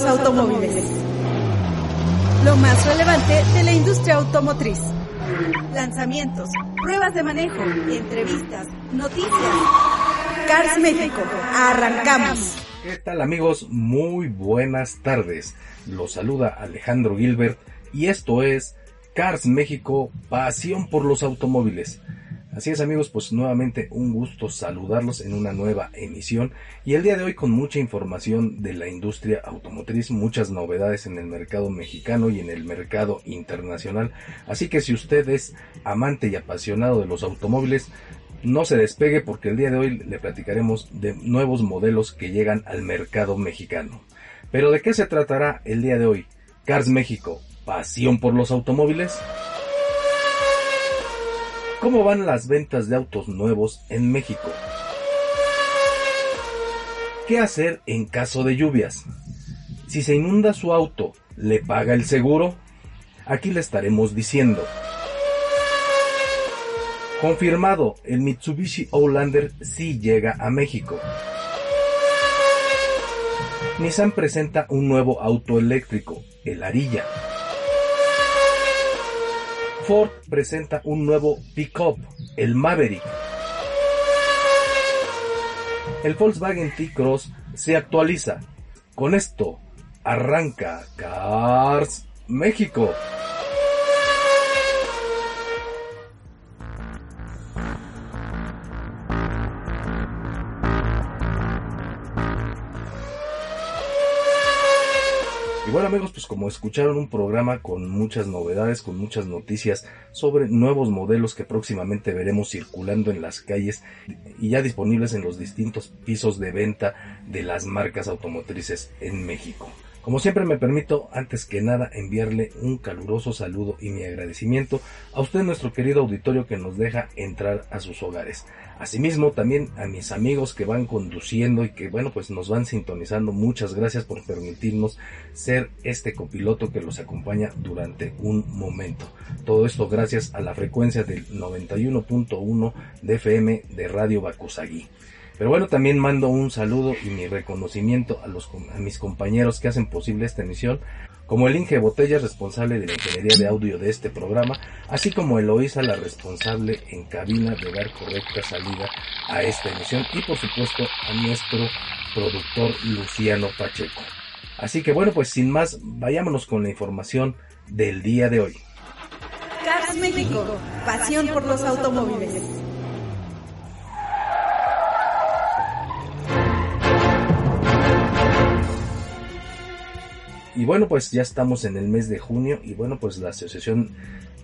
los automóviles. Lo más relevante de la industria automotriz. Lanzamientos, pruebas de manejo, entrevistas, noticias. Cars México, arrancamos. ¿Qué tal amigos? Muy buenas tardes. Los saluda Alejandro Gilbert y esto es Cars México, pasión por los automóviles. Así es amigos, pues nuevamente un gusto saludarlos en una nueva emisión y el día de hoy con mucha información de la industria automotriz, muchas novedades en el mercado mexicano y en el mercado internacional. Así que si usted es amante y apasionado de los automóviles, no se despegue porque el día de hoy le platicaremos de nuevos modelos que llegan al mercado mexicano. Pero ¿de qué se tratará el día de hoy? Cars México, pasión por los automóviles. ¿Cómo van las ventas de autos nuevos en México? ¿Qué hacer en caso de lluvias? Si se inunda su auto, ¿le paga el seguro? Aquí le estaremos diciendo. Confirmado, el Mitsubishi Outlander sí llega a México. Nissan presenta un nuevo auto eléctrico, el Arilla. Ford presenta un nuevo pickup, el Maverick. El Volkswagen T-Cross se actualiza. Con esto arranca Cars México. Y bueno amigos, pues como escucharon un programa con muchas novedades, con muchas noticias sobre nuevos modelos que próximamente veremos circulando en las calles y ya disponibles en los distintos pisos de venta de las marcas automotrices en México. Como siempre me permito, antes que nada, enviarle un caluroso saludo y mi agradecimiento a usted, nuestro querido auditorio que nos deja entrar a sus hogares. Asimismo, también a mis amigos que van conduciendo y que, bueno, pues nos van sintonizando. Muchas gracias por permitirnos ser este copiloto que los acompaña durante un momento. Todo esto gracias a la frecuencia del 91.1 de FM de Radio Bacusagui. Pero bueno, también mando un saludo y mi reconocimiento a, mis compañeros que hacen posible esta emisión, como el Inge Botella, responsable de la ingeniería de audio de este programa, así como Eloísa, la responsable en cabina de dar correcta salida a esta emisión, y por supuesto a nuestro productor Luciano Pacheco. Así que bueno, pues sin más, vayámonos con la información del día de hoy. Cars México, pasión por los automóviles. Y bueno, pues ya estamos en el mes de junio y bueno, pues la Asociación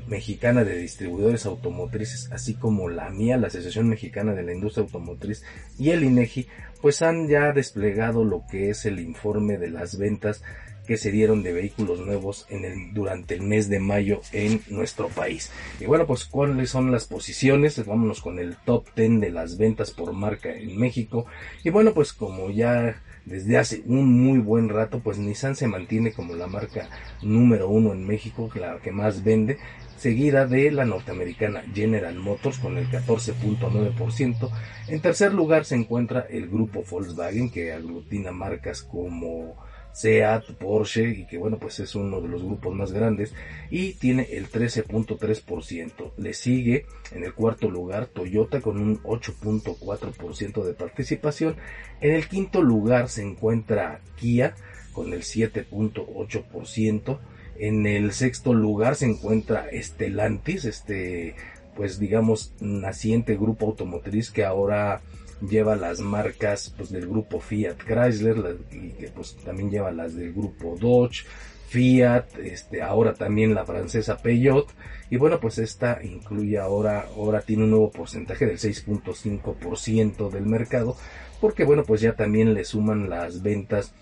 Mexicana de Distribuidores Automotrices, así como la mía, la Asociación Mexicana de la Industria Automotriz y el INEGI, pues han ya desplegado lo que es el informe de las ventas que se dieron de vehículos nuevos durante el mes de mayo en nuestro país. Y bueno, pues cuáles son las posiciones, vámonos con el top 10 de las ventas por marca en México. Y bueno, pues como ya desde hace un muy buen rato, pues Nissan se mantiene como la marca número uno en México, la que más vende, seguida de la norteamericana General Motors con el 14.9%. En tercer lugar se encuentra el grupo Volkswagen, que aglutina marcas como Seat, Porsche y que bueno pues es uno de los grupos más grandes y tiene el 13.3%. Le sigue en el cuarto lugar Toyota con un 8.4% de participación. En el quinto lugar se encuentra Kia con el 7.8%. En el sexto lugar se encuentra Stellantis, este pues digamos naciente grupo automotriz que ahora lleva las marcas pues del grupo Fiat Chrysler y que pues también lleva las del grupo Dodge, Fiat, este, ahora también la francesa Peugeot y bueno pues esta incluye ahora, ahora tiene un nuevo porcentaje del 6.5% del mercado porque bueno pues ya también le suman las ventas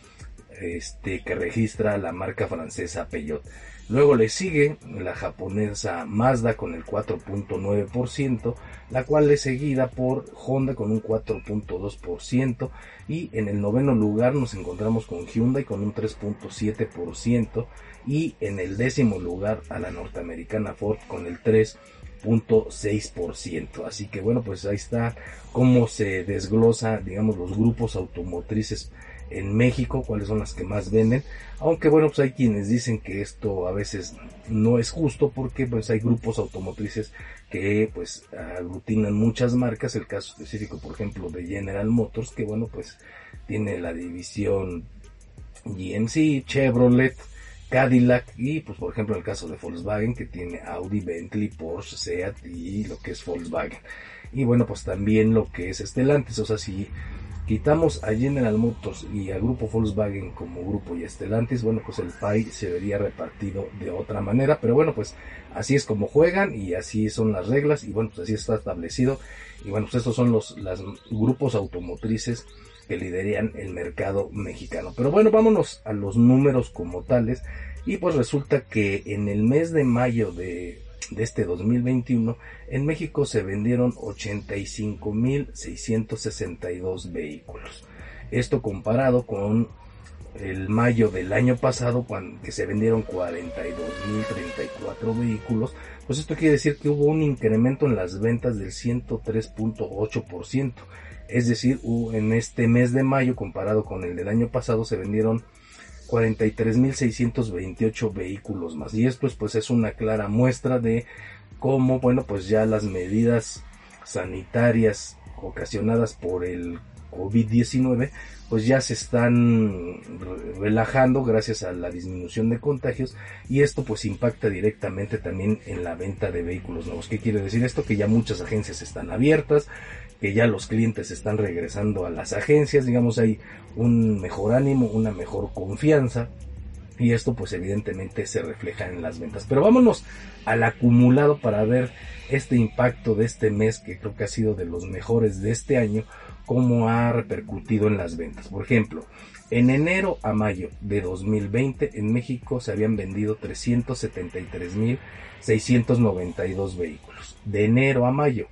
este, que registra la marca francesa Peugeot. Luego le sigue la japonesa Mazda con el 4.9%, la cual es seguida por Honda con un 4.2% y en el noveno lugar nos encontramos con Hyundai con un 3.7% y en el décimo lugar a la norteamericana Ford con el 3.6%. Así que bueno, pues ahí está cómo se desglosa, digamos, los grupos automotrices en México, cuáles son las que más venden, aunque bueno, pues hay quienes dicen que esto a veces no es justo porque pues hay grupos automotrices que pues aglutinan muchas marcas, el caso específico por ejemplo de General Motors, que bueno pues tiene la división GMC, Chevrolet, Cadillac y pues por ejemplo el caso de Volkswagen que tiene Audi, Bentley, Porsche, Seat y lo que es Volkswagen. Y bueno, pues también lo que es Stellantis, o sea, si quitamos a General Motors y al grupo Volkswagen como grupo y Estelantis, bueno, pues el PAI se vería repartido de otra manera, pero bueno, pues así es como juegan y así son las reglas y bueno, pues así está establecido y bueno, pues estos son los grupos automotrices que lideran el mercado mexicano. Pero bueno, vámonos a los números como tales y pues resulta que en el mes de mayo de de este 2021, en México se vendieron 85.662 vehículos. Esto comparado con el mayo del año pasado, cuando que se vendieron 42.034 vehículos, pues esto quiere decir que hubo un incremento en las ventas del 103.8%. Es decir, en este mes de mayo, comparado con el del año pasado, se vendieron 43.628 vehículos más. Y esto pues es una clara muestra de cómo, bueno, pues ya las medidas sanitarias ocasionadas por el COVID-19 pues ya se están relajando gracias a la disminución de contagios y esto pues impacta directamente también en la venta de vehículos nuevos. ¿Qué quiere decir esto? Que ya muchas agencias están abiertas, que ya los clientes están regresando a las agencias, digamos hay un mejor ánimo, una mejor confianza y esto pues evidentemente se refleja en las ventas. Pero vámonos al acumulado para ver este impacto de este mes que creo que ha sido de los mejores de este año, cómo ha repercutido en las ventas. Por ejemplo, en enero a mayo de 2020 en México se habían vendido 373.692 vehículos. De enero a mayo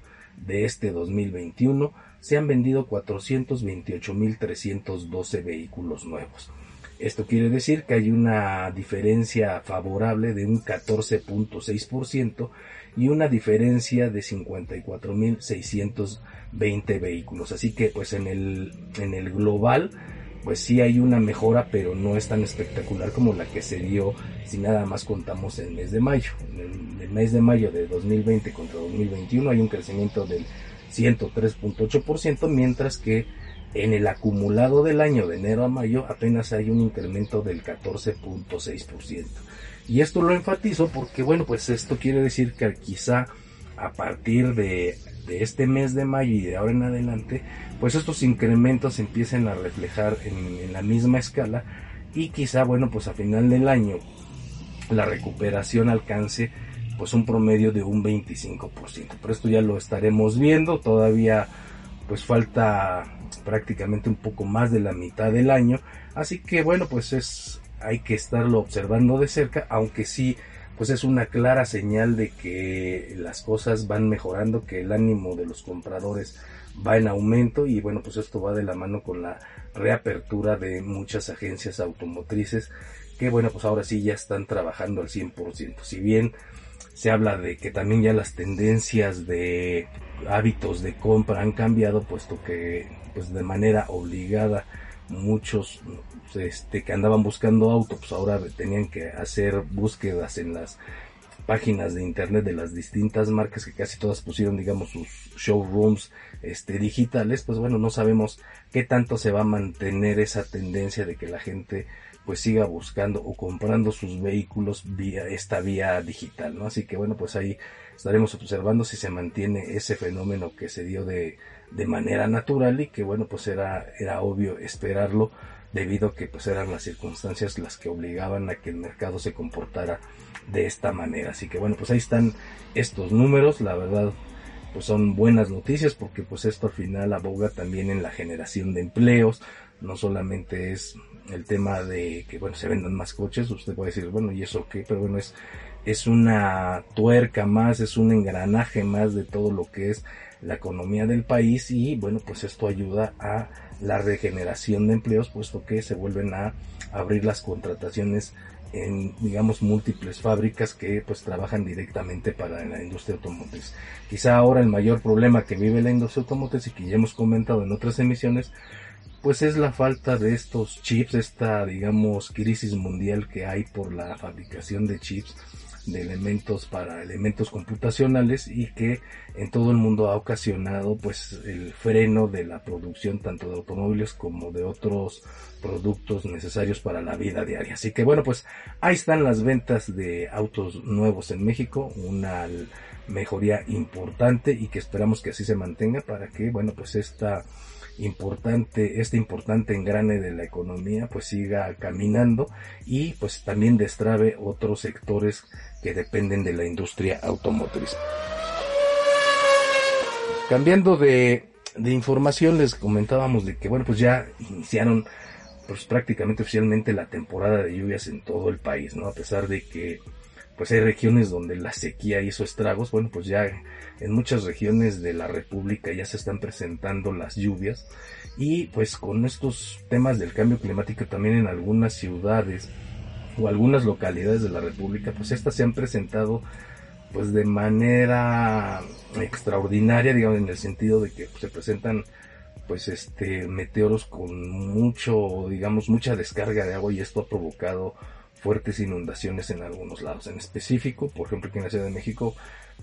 de este 2021 se han vendido 428.312 vehículos nuevos. Esto quiere decir que hay una diferencia favorable de un 14.6% y una diferencia de 54.620 vehículos. Así que pues en el, en el global pues sí hay una mejora, pero no es tan espectacular como la que se dio si nada más contamos el mes de mayo. En el, mes de mayo de 2020 contra 2021 hay un crecimiento del 103.8%, mientras que en el acumulado del año de enero a mayo apenas hay un incremento del 14.6%. Y esto lo enfatizo porque, bueno, pues esto quiere decir que quizá a partir de, este mes de mayo y de ahora en adelante, pues estos incrementos empiecen a reflejar en, la misma escala y quizá, bueno, pues a final del año la recuperación alcance pues un promedio de un 25%. Pero esto ya lo estaremos viendo, todavía pues falta prácticamente un poco más de la mitad del año, así que bueno, pues es hay que estarlo observando de cerca, aunque sí pues es una clara señal de que las cosas van mejorando, que el ánimo de los compradores va en aumento y bueno, pues esto va de la mano con la reapertura de muchas agencias automotrices que bueno, pues ahora sí ya están trabajando al 100%. Si bien se habla de que también ya las tendencias de hábitos de compra han cambiado, puesto que pues de manera obligada muchos este, que andaban buscando auto, pues ahora tenían que hacer búsquedas en las páginas de internet de las distintas marcas que casi todas pusieron digamos sus showrooms este digitales pues bueno no sabemos qué tanto se va a mantener esa tendencia de que la gente pues siga buscando o comprando sus vehículos vía esta vía digital no así que bueno pues ahí estaremos observando si se mantiene ese fenómeno que se dio de de manera natural y que bueno pues era, era obvio esperarlo debido a que pues eran las circunstancias las que obligaban a que el mercado se comportara de esta manera. Así que bueno pues ahí están estos números, la verdad pues son buenas noticias porque pues esto al final aboga también en la generación de empleos, no solamente es el tema de que bueno se vendan más coches, usted puede decir bueno y eso qué, pero bueno es es una tuerca más, es un engranaje más de todo lo que es la economía del país y bueno pues esto ayuda a la regeneración de empleos puesto que se vuelven a abrir las contrataciones en digamos múltiples fábricas que pues trabajan directamente para la industria automotriz. Quizá ahora el mayor problema que vive la industria automotriz y que ya hemos comentado en otras emisiones pues es la falta de estos chips, esta digamos crisis mundial que hay por la fabricación de chips de elementos para elementos computacionales y que en todo el mundo ha ocasionado pues el freno de la producción tanto de automóviles como de otros productos necesarios para la vida diaria. Así que bueno, pues ahí están las ventas de autos nuevos en México, una mejoría importante y que esperamos que así se mantenga para que bueno, pues esta importante, este importante engrane de la economía pues siga caminando y pues también destrabe otros sectores que dependen de la industria automotriz. Cambiando de, de información les comentábamos de que bueno pues ya iniciaron pues prácticamente oficialmente la temporada de lluvias en todo el país, ¿no? A pesar de que pues hay regiones donde la sequía hizo estragos, bueno pues ya en muchas regiones de la República ya se están presentando las lluvias. Y pues con estos temas del cambio climático también en algunas ciudades o algunas localidades de la República, pues estas se han presentado pues de manera extraordinaria, digamos, en el sentido de que se presentan pues este meteoros con mucho, digamos, mucha descarga de agua y esto ha provocado fuertes inundaciones en algunos lados. En específico, por ejemplo, aquí en la Ciudad de México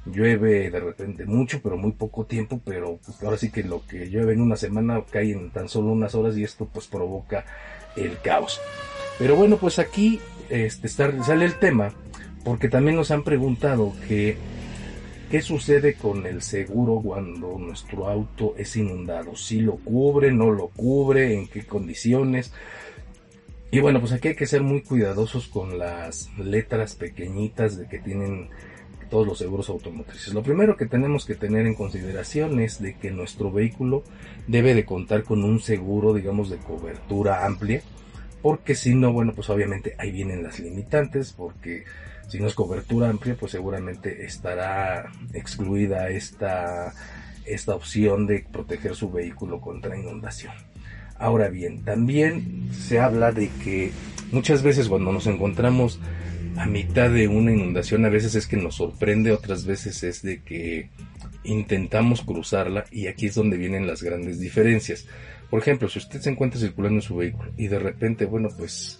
llueve de repente mucho, pero muy poco tiempo, pero pues, ahora sí que lo que llueve en una semana cae en tan solo unas horas y esto pues provoca el caos. Pero bueno, pues aquí este, sale el tema porque también nos han preguntado que qué sucede con el seguro cuando nuestro auto es inundado, si lo cubre, no lo cubre, en qué condiciones. Y bueno, pues aquí hay que ser muy cuidadosos con las letras pequeñitas de que tienen todos los seguros automotrices. Lo primero que tenemos que tener en consideración es de que nuestro vehículo debe de contar con un seguro, digamos, de cobertura amplia, porque si no, bueno, pues obviamente ahí vienen las limitantes, porque si no es cobertura amplia, pues seguramente estará excluida esta, esta opción de proteger su vehículo contra inundación. Ahora bien, también se habla de que muchas veces cuando nos encontramos a mitad de una inundación, a veces es que nos sorprende, otras veces es de que intentamos cruzarla y aquí es donde vienen las grandes diferencias. Por ejemplo, si usted se encuentra circulando en su vehículo y de repente, bueno, pues,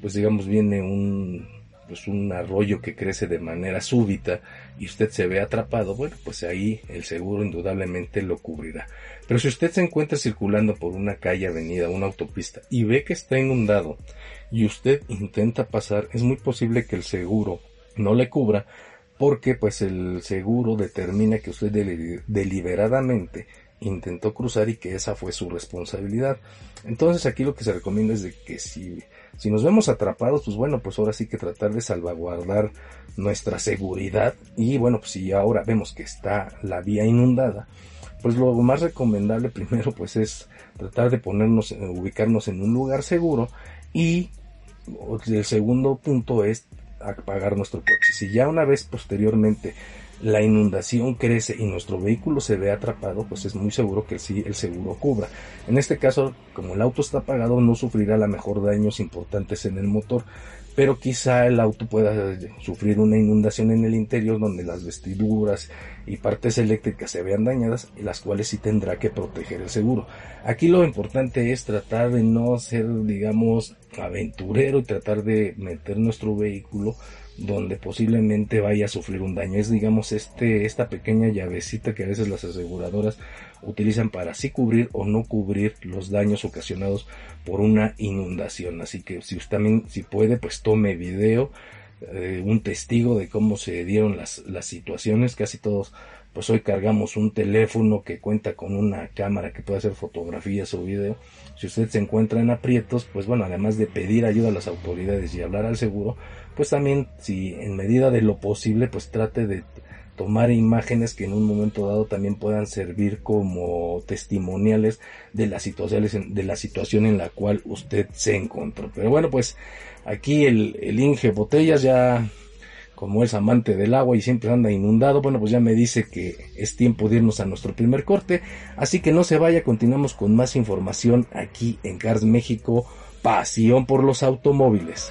pues digamos viene un, pues un arroyo que crece de manera súbita y usted se ve atrapado, bueno, pues ahí el seguro indudablemente lo cubrirá. Pero si usted se encuentra circulando por una calle, avenida, una autopista y ve que está inundado y usted intenta pasar, es muy posible que el seguro no le cubra porque pues el seguro determina que usted deliberadamente intentó cruzar y que esa fue su responsabilidad. Entonces aquí lo que se recomienda es de que si, si nos vemos atrapados, pues bueno, pues ahora sí que tratar de salvaguardar nuestra seguridad y bueno, pues si ahora vemos que está la vía inundada, pues lo más recomendable primero pues es tratar de ponernos, ubicarnos en un lugar seguro y el segundo punto es apagar nuestro coche. Si ya una vez posteriormente la inundación crece y nuestro vehículo se ve atrapado, pues es muy seguro que sí el seguro cubra. En este caso, como el auto está apagado, no sufrirá la mejor daños importantes en el motor, pero quizá el auto pueda sufrir una inundación en el interior donde las vestiduras y partes eléctricas se vean dañadas las cuales sí tendrá que proteger el seguro. Aquí lo importante es tratar de no ser, digamos, aventurero y tratar de meter nuestro vehículo donde posiblemente vaya a sufrir un daño. Es digamos este, esta pequeña llavecita que a veces las aseguradoras utilizan para sí cubrir o no cubrir los daños ocasionados por una inundación. Así que si usted también, si puede, pues tome video, eh, un testigo de cómo se dieron las, las situaciones. Casi todos pues hoy cargamos un teléfono que cuenta con una cámara que puede hacer fotografías o video. Si usted se encuentra en aprietos, pues bueno, además de pedir ayuda a las autoridades y hablar al seguro, pues también si en medida de lo posible, pues trate de tomar imágenes que en un momento dado también puedan servir como testimoniales de las situaciones de la situación en la cual usted se encontró. Pero bueno, pues aquí el, el Inge Botellas ya como es amante del agua y siempre anda inundado, bueno, pues ya me dice que es tiempo de irnos a nuestro primer corte, así que no se vaya, continuamos con más información aquí en Cars México, pasión por los automóviles.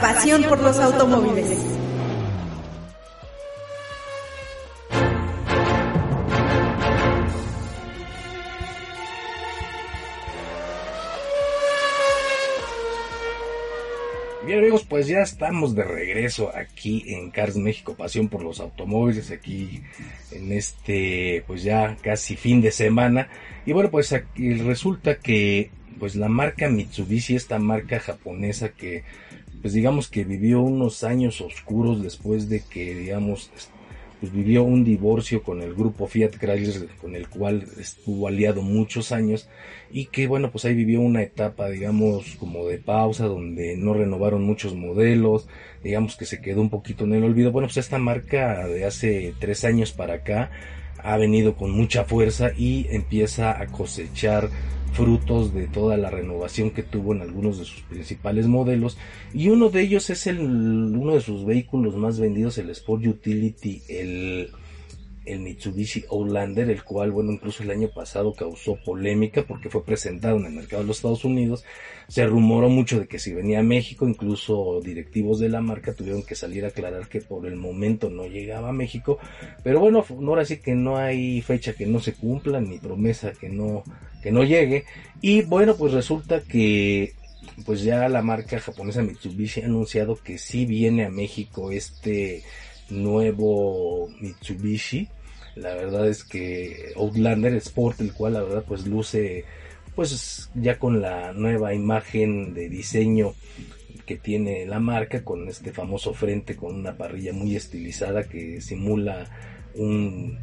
pasión por los automóviles. Bien amigos, pues ya estamos de regreso aquí en Cars México, pasión por los automóviles, aquí en este pues ya casi fin de semana. Y bueno, pues aquí resulta que pues la marca Mitsubishi, esta marca japonesa que pues digamos que vivió unos años oscuros después de que digamos pues vivió un divorcio con el grupo Fiat Chrysler con el cual estuvo aliado muchos años y que bueno pues ahí vivió una etapa digamos como de pausa donde no renovaron muchos modelos digamos que se quedó un poquito en el olvido. Bueno pues esta marca de hace tres años para acá ha venido con mucha fuerza y empieza a cosechar frutos de toda la renovación que tuvo en algunos de sus principales modelos. Y uno de ellos es el uno de sus vehículos más vendidos el Sport Utility el el Mitsubishi Outlander, el cual, bueno, incluso el año pasado causó polémica porque fue presentado en el mercado de los Estados Unidos. Se rumoró mucho de que si venía a México, incluso directivos de la marca tuvieron que salir a aclarar que por el momento no llegaba a México. Pero bueno, ahora sí que no hay fecha que no se cumpla, ni promesa que no, que no llegue. Y bueno, pues resulta que pues ya la marca japonesa Mitsubishi ha anunciado que sí viene a México este nuevo Mitsubishi. La verdad es que Outlander Sport, el cual la verdad pues luce pues ya con la nueva imagen de diseño que tiene la marca con este famoso frente con una parrilla muy estilizada que simula un,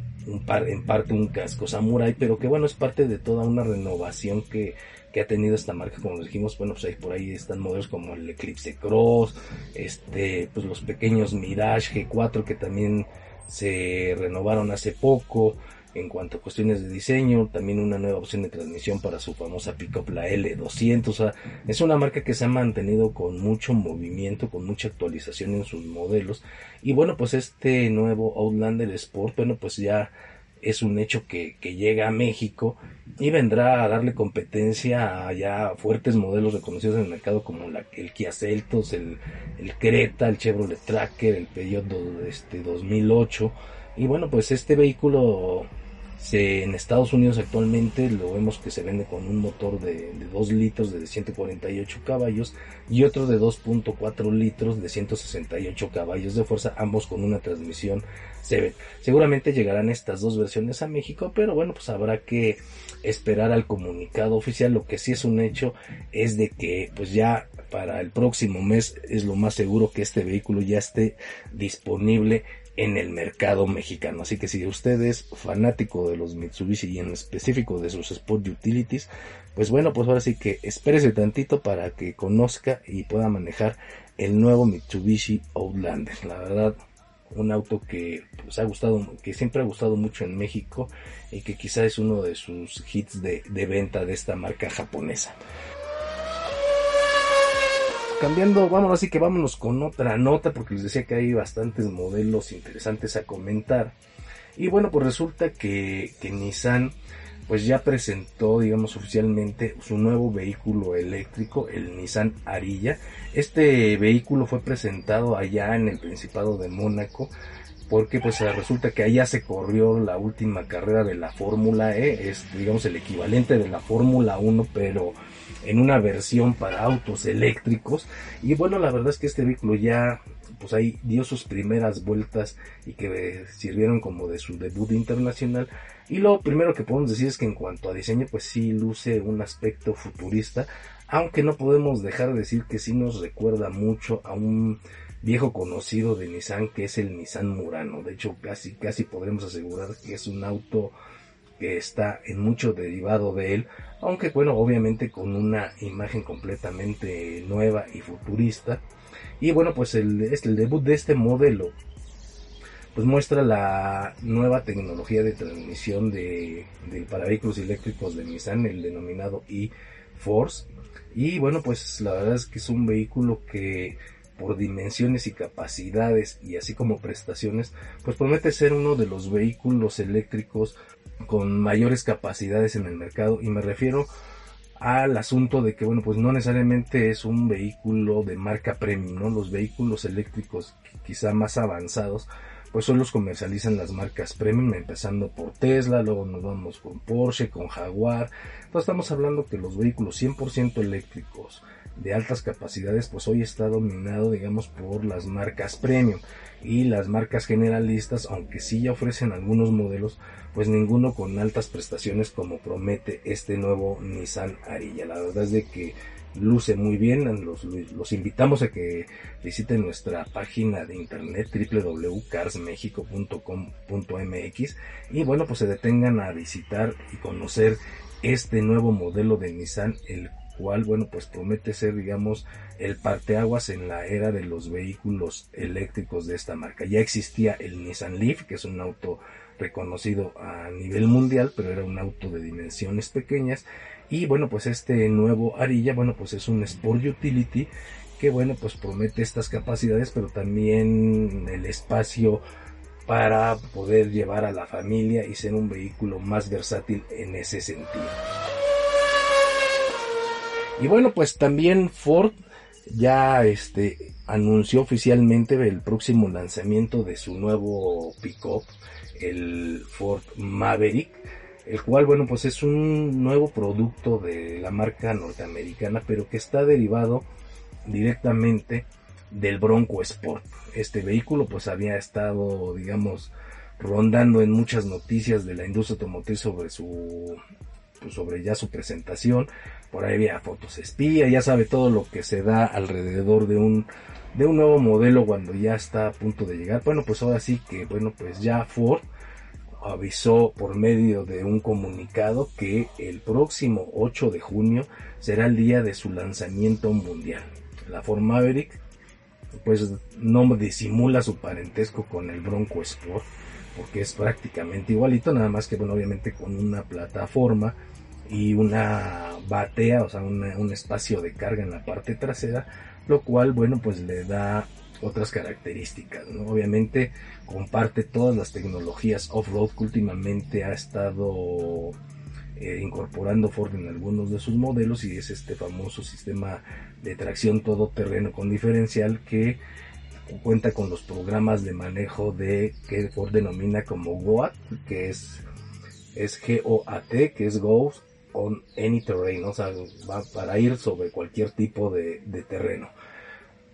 par, en parte un casco samurai pero que bueno es parte de toda una renovación que que ha tenido esta marca, como dijimos, bueno, pues ahí por ahí están modelos como el Eclipse Cross, este, pues los pequeños Mirage G4 que también se renovaron hace poco, en cuanto a cuestiones de diseño, también una nueva opción de transmisión para su famosa pickup la L200, o sea, es una marca que se ha mantenido con mucho movimiento, con mucha actualización en sus modelos, y bueno, pues este nuevo Outlander Sport, bueno, pues ya es un hecho que, que, llega a México y vendrá a darle competencia a ya fuertes modelos reconocidos en el mercado como el Kia Celtos, el, el Creta, el Chevrolet Tracker, el Peugeot este, 2008 y bueno pues este vehículo se, en Estados Unidos actualmente lo vemos que se vende con un motor de, de 2 litros de 148 caballos y otro de 2.4 litros de 168 caballos de fuerza, ambos con una transmisión CB. Seguramente llegarán estas dos versiones a México, pero bueno, pues habrá que esperar al comunicado oficial. Lo que sí es un hecho es de que pues ya para el próximo mes es lo más seguro que este vehículo ya esté disponible en el mercado mexicano. Así que si usted es fanático de los Mitsubishi y en específico de sus Sport Utilities, pues bueno, pues ahora sí que espérese tantito para que conozca y pueda manejar el nuevo Mitsubishi Outlander. La verdad, un auto que pues, ha gustado, que siempre ha gustado mucho en México y que quizá es uno de sus hits de, de venta de esta marca japonesa cambiando, vamos así que vámonos con otra nota porque les decía que hay bastantes modelos interesantes a comentar. Y bueno, pues resulta que, que Nissan pues ya presentó, digamos, oficialmente su nuevo vehículo eléctrico, el Nissan Arilla. Este vehículo fue presentado allá en el Principado de Mónaco porque pues resulta que allá se corrió la última carrera de la Fórmula E, es digamos el equivalente de la Fórmula 1, pero en una versión para autos eléctricos. Y bueno, la verdad es que este vehículo ya pues ahí dio sus primeras vueltas y que sirvieron como de su debut internacional. Y lo primero que podemos decir es que en cuanto a diseño, pues sí luce un aspecto futurista, aunque no podemos dejar de decir que sí nos recuerda mucho a un viejo conocido de Nissan que es el Nissan Murano. De hecho, casi, casi podremos asegurar que es un auto que está en mucho derivado de él, aunque bueno, obviamente con una imagen completamente nueva y futurista. Y bueno, pues el, este, el debut de este modelo pues muestra la nueva tecnología de transmisión de, de para vehículos eléctricos de Nissan, el denominado e-Force. Y bueno, pues la verdad es que es un vehículo que por dimensiones y capacidades y así como prestaciones, pues promete ser uno de los vehículos eléctricos con mayores capacidades en el mercado y me refiero al asunto de que bueno pues no necesariamente es un vehículo de marca premium, ¿no? Los vehículos eléctricos quizá más avanzados pues solo los comercializan las marcas premium, empezando por Tesla, luego nos vamos con Porsche, con Jaguar. Entonces estamos hablando que los vehículos 100% eléctricos de altas capacidades, pues hoy está dominado, digamos, por las marcas premium y las marcas generalistas, aunque sí ya ofrecen algunos modelos, pues ninguno con altas prestaciones como promete este nuevo Nissan Ariya. La verdad es de que luce muy bien, los, los invitamos a que visiten nuestra página de internet www.carsmexico.com.mx y bueno, pues se detengan a visitar y conocer este nuevo modelo de Nissan, el cual, bueno, pues promete ser, digamos, el parteaguas en la era de los vehículos eléctricos de esta marca. Ya existía el Nissan Leaf, que es un auto reconocido a nivel mundial, pero era un auto de dimensiones pequeñas. Y bueno, pues este nuevo Arilla, bueno, pues es un Sport Utility que, bueno, pues promete estas capacidades, pero también el espacio para poder llevar a la familia y ser un vehículo más versátil en ese sentido. Y bueno, pues también Ford ya este anunció oficialmente el próximo lanzamiento de su nuevo pickup, el Ford Maverick, el cual bueno, pues es un nuevo producto de la marca norteamericana, pero que está derivado directamente del Bronco Sport. Este vehículo pues había estado, digamos, rondando en muchas noticias de la industria automotriz sobre su pues, sobre ya su presentación, por ahí había fotos espía, ya sabe todo lo que se da alrededor de un de un nuevo modelo cuando ya está a punto de llegar. Bueno, pues ahora sí que bueno, pues ya Ford avisó por medio de un comunicado que el próximo 8 de junio será el día de su lanzamiento mundial. La Ford Maverick pues no disimula su parentesco con el Bronco Sport porque es prácticamente igualito, nada más que bueno, obviamente con una plataforma y una batea, o sea, un espacio de carga en la parte trasera, lo cual, bueno, pues le da otras características, ¿no? Obviamente comparte todas las tecnologías off-road que últimamente ha estado eh, incorporando Ford en algunos de sus modelos y es este famoso sistema de tracción todoterreno con diferencial que cuenta con los programas de manejo de que Ford denomina como GOAT, que es es G-O-A-T, que es Go on any terrain, o sea, va para ir sobre cualquier tipo de, terreno.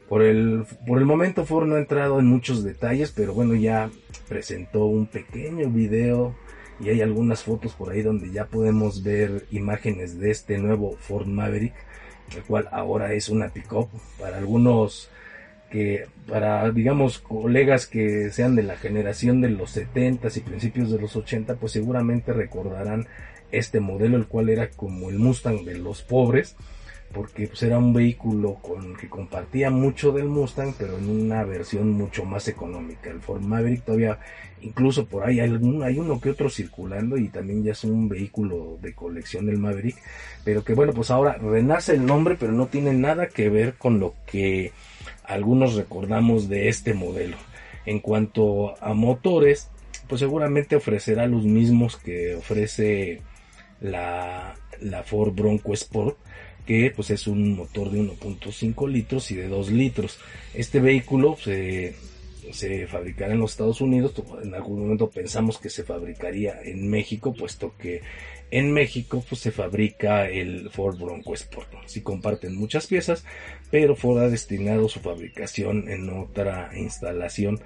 Por el, por el momento Ford no ha entrado en muchos detalles, pero bueno, ya presentó un pequeño video y hay algunas fotos por ahí donde ya podemos ver imágenes de este nuevo Ford Maverick, el cual ahora es una pickup. Para algunos que, para digamos colegas que sean de la generación de los 70 y principios de los 80, pues seguramente recordarán este modelo, el cual era como el Mustang de los pobres, porque pues, era un vehículo con que compartía mucho del Mustang, pero en una versión mucho más económica. El Ford Maverick todavía, incluso por ahí hay, hay uno que otro circulando y también ya es un vehículo de colección el Maverick, pero que bueno, pues ahora renace el nombre, pero no tiene nada que ver con lo que algunos recordamos de este modelo. En cuanto a motores, pues seguramente ofrecerá los mismos que ofrece la, la Ford Bronco Sport que pues es un motor de 1.5 litros y de 2 litros. Este vehículo se, se fabricará en los Estados Unidos, en algún momento pensamos que se fabricaría en México, puesto que en México pues, se fabrica el Ford Bronco Sport. Si comparten muchas piezas, pero Ford ha destinado su fabricación en otra instalación.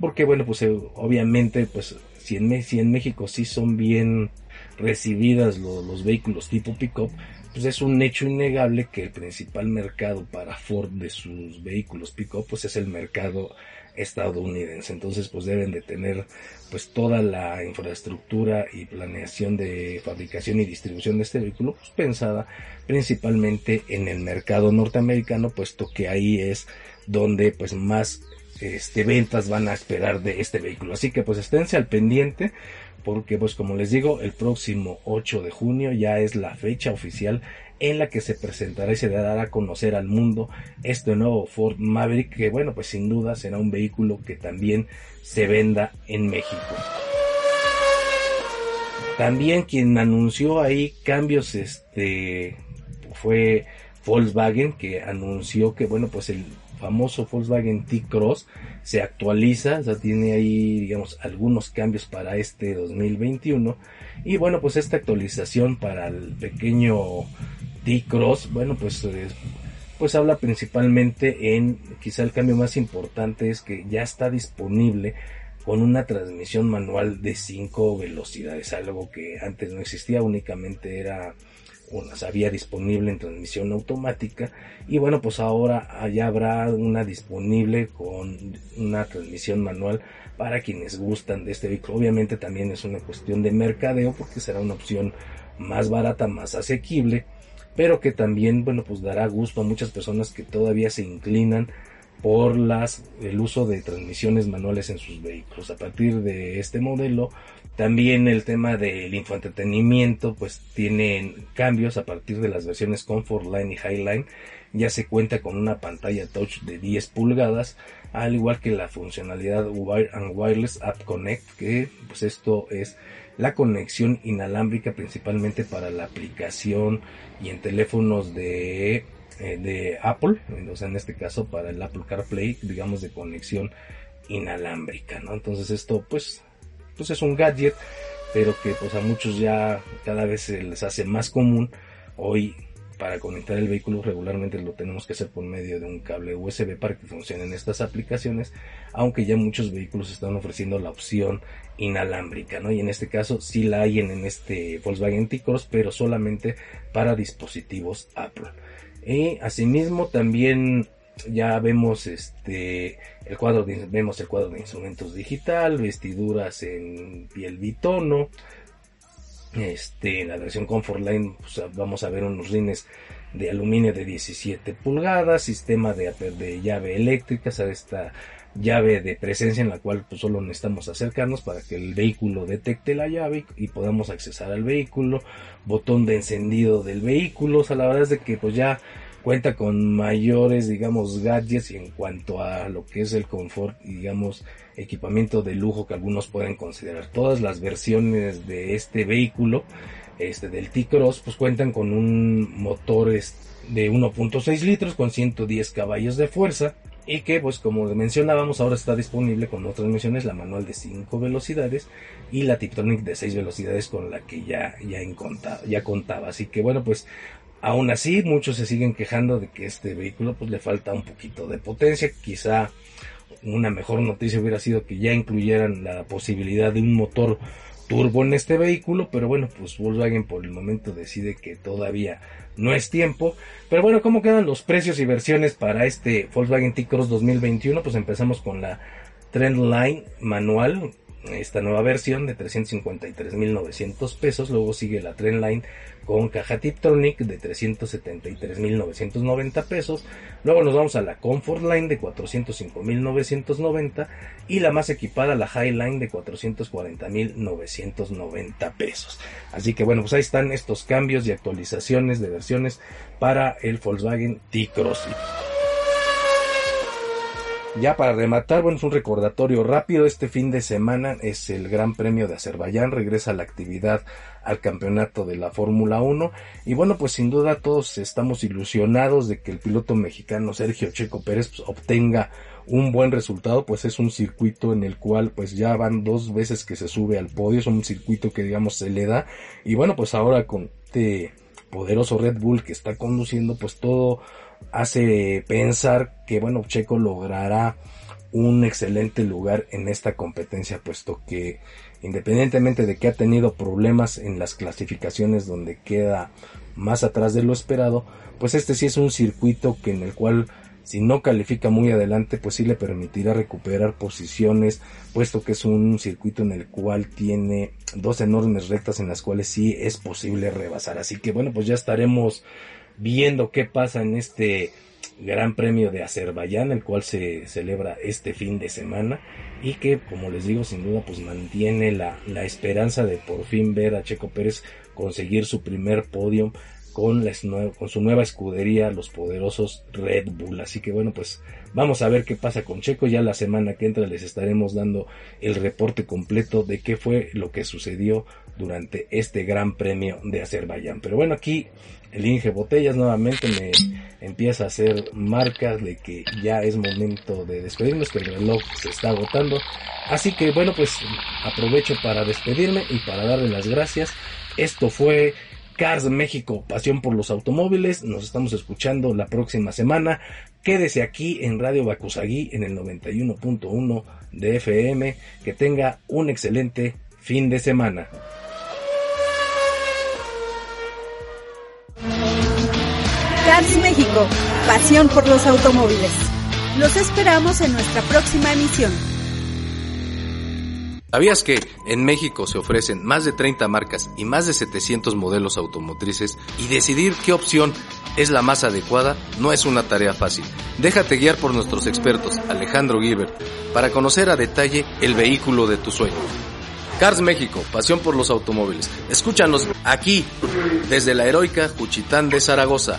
Porque bueno, pues eh, obviamente, pues si en, si en México sí son bien recibidas los, los vehículos tipo pickup, pues es un hecho innegable que el principal mercado para Ford de sus vehículos pickup pues es el mercado estadounidense. Entonces, pues deben de tener pues toda la infraestructura y planeación de fabricación y distribución de este vehículo pues pensada principalmente en el mercado norteamericano, puesto que ahí es donde pues más este ventas van a esperar de este vehículo. Así que pues esténse al pendiente porque pues como les digo, el próximo 8 de junio ya es la fecha oficial en la que se presentará y se dará a conocer al mundo este nuevo Ford Maverick que bueno pues sin duda será un vehículo que también se venda en México. También quien anunció ahí cambios este fue Volkswagen que anunció que bueno pues el famoso Volkswagen T-Cross se actualiza, ya tiene ahí digamos algunos cambios para este 2021 y bueno pues esta actualización para el pequeño T-Cross, bueno pues pues habla principalmente en quizá el cambio más importante es que ya está disponible con una transmisión manual de 5 velocidades, algo que antes no existía, únicamente era una había disponible en transmisión automática y bueno pues ahora ya habrá una disponible con una transmisión manual para quienes gustan de este vehículo obviamente también es una cuestión de mercadeo porque será una opción más barata más asequible pero que también bueno pues dará gusto a muchas personas que todavía se inclinan por las, el uso de transmisiones manuales en sus vehículos. A partir de este modelo, también el tema del infoentretenimiento, pues tiene cambios a partir de las versiones Comfort Line y Highline. Ya se cuenta con una pantalla touch de 10 pulgadas, al igual que la funcionalidad Wire and Wireless App Connect, que pues esto es la conexión inalámbrica principalmente para la aplicación y en teléfonos de eh, de Apple, o sea, en este caso para el Apple CarPlay, digamos de conexión inalámbrica, ¿no? Entonces esto pues, pues es un gadget, pero que pues a muchos ya cada vez se les hace más común. Hoy para conectar el vehículo regularmente lo tenemos que hacer por medio de un cable USB para que funcionen estas aplicaciones, aunque ya muchos vehículos están ofreciendo la opción inalámbrica, ¿no? Y en este caso sí la hay en, en este Volkswagen T-Cross, pero solamente para dispositivos Apple. Y asimismo también ya vemos este el cuadro de, vemos el cuadro de instrumentos digital, vestiduras en piel bitono. Este, en la versión Comfort Line pues, vamos a ver unos rines de aluminio de 17 pulgadas, sistema de, de llave eléctrica, o esta llave de presencia en la cual pues, solo necesitamos acercarnos para que el vehículo detecte la llave y, podamos accesar al vehículo, botón de encendido del vehículo, o sea, la verdad es de que pues ya cuenta con mayores, digamos, gadgets en cuanto a lo que es el confort y, digamos, equipamiento de lujo que algunos pueden considerar. Todas las versiones de este vehículo, este del T-Cross, pues cuentan con un motor de 1.6 litros con 110 caballos de fuerza y que pues como mencionábamos ahora está disponible con otras misiones la manual de 5 velocidades y la Tiptronic de 6 velocidades con la que ya ya, ya contaba así que bueno pues aún así muchos se siguen quejando de que este vehículo pues le falta un poquito de potencia quizá una mejor noticia hubiera sido que ya incluyeran la posibilidad de un motor turbo en este vehículo, pero bueno, pues Volkswagen por el momento decide que todavía no es tiempo. Pero bueno, ¿cómo quedan los precios y versiones para este Volkswagen T-Cross 2021? Pues empezamos con la Trendline manual, esta nueva versión de 353.900 pesos. Luego sigue la Trendline con caja Tiptronic de 373.990 pesos. Luego nos vamos a la Comfort Line de 405.990 y la más equipada, la Highline de 440.990 pesos. Así que bueno, pues ahí están estos cambios y actualizaciones de versiones para el Volkswagen T-Cross. Ya para rematar, bueno, es un recordatorio rápido. Este fin de semana es el Gran Premio de Azerbaiyán. Regresa la actividad al campeonato de la Fórmula 1. Y bueno, pues sin duda todos estamos ilusionados de que el piloto mexicano Sergio Checo Pérez pues, obtenga un buen resultado, pues es un circuito en el cual pues ya van dos veces que se sube al podio, es un circuito que digamos se le da. Y bueno, pues ahora con este poderoso Red Bull que está conduciendo, pues todo hace pensar que, bueno, Checo logrará un excelente lugar en esta competencia, puesto que independientemente de que ha tenido problemas en las clasificaciones donde queda más atrás de lo esperado, pues este sí es un circuito que en el cual si no califica muy adelante, pues sí le permitirá recuperar posiciones, puesto que es un circuito en el cual tiene dos enormes rectas en las cuales sí es posible rebasar. Así que bueno, pues ya estaremos viendo qué pasa en este Gran Premio de Azerbaiyán, el cual se celebra este fin de semana y que, como les digo, sin duda, pues mantiene la, la esperanza de por fin ver a Checo Pérez conseguir su primer podio con, con su nueva escudería, los poderosos Red Bull. Así que bueno, pues vamos a ver qué pasa con Checo. Ya la semana que entra les estaremos dando el reporte completo de qué fue lo que sucedió durante este Gran Premio de Azerbaiyán. Pero bueno, aquí el Inge Botellas nuevamente me empieza a hacer marcas de que ya es momento de despedirnos, que el reloj se está agotando. Así que bueno, pues aprovecho para despedirme y para darle las gracias. Esto fue Cars México, pasión por los automóviles. Nos estamos escuchando la próxima semana. Quédese aquí en Radio Bacusagui en el 91.1 de FM. Que tenga un excelente fin de semana. Cars México, pasión por los automóviles. Los esperamos en nuestra próxima emisión. ¿Sabías que en México se ofrecen más de 30 marcas y más de 700 modelos automotrices y decidir qué opción es la más adecuada no es una tarea fácil? Déjate guiar por nuestros expertos Alejandro Gilbert para conocer a detalle el vehículo de tu sueño. Cars México, pasión por los automóviles. Escúchanos aquí desde la heroica Juchitán de Zaragoza.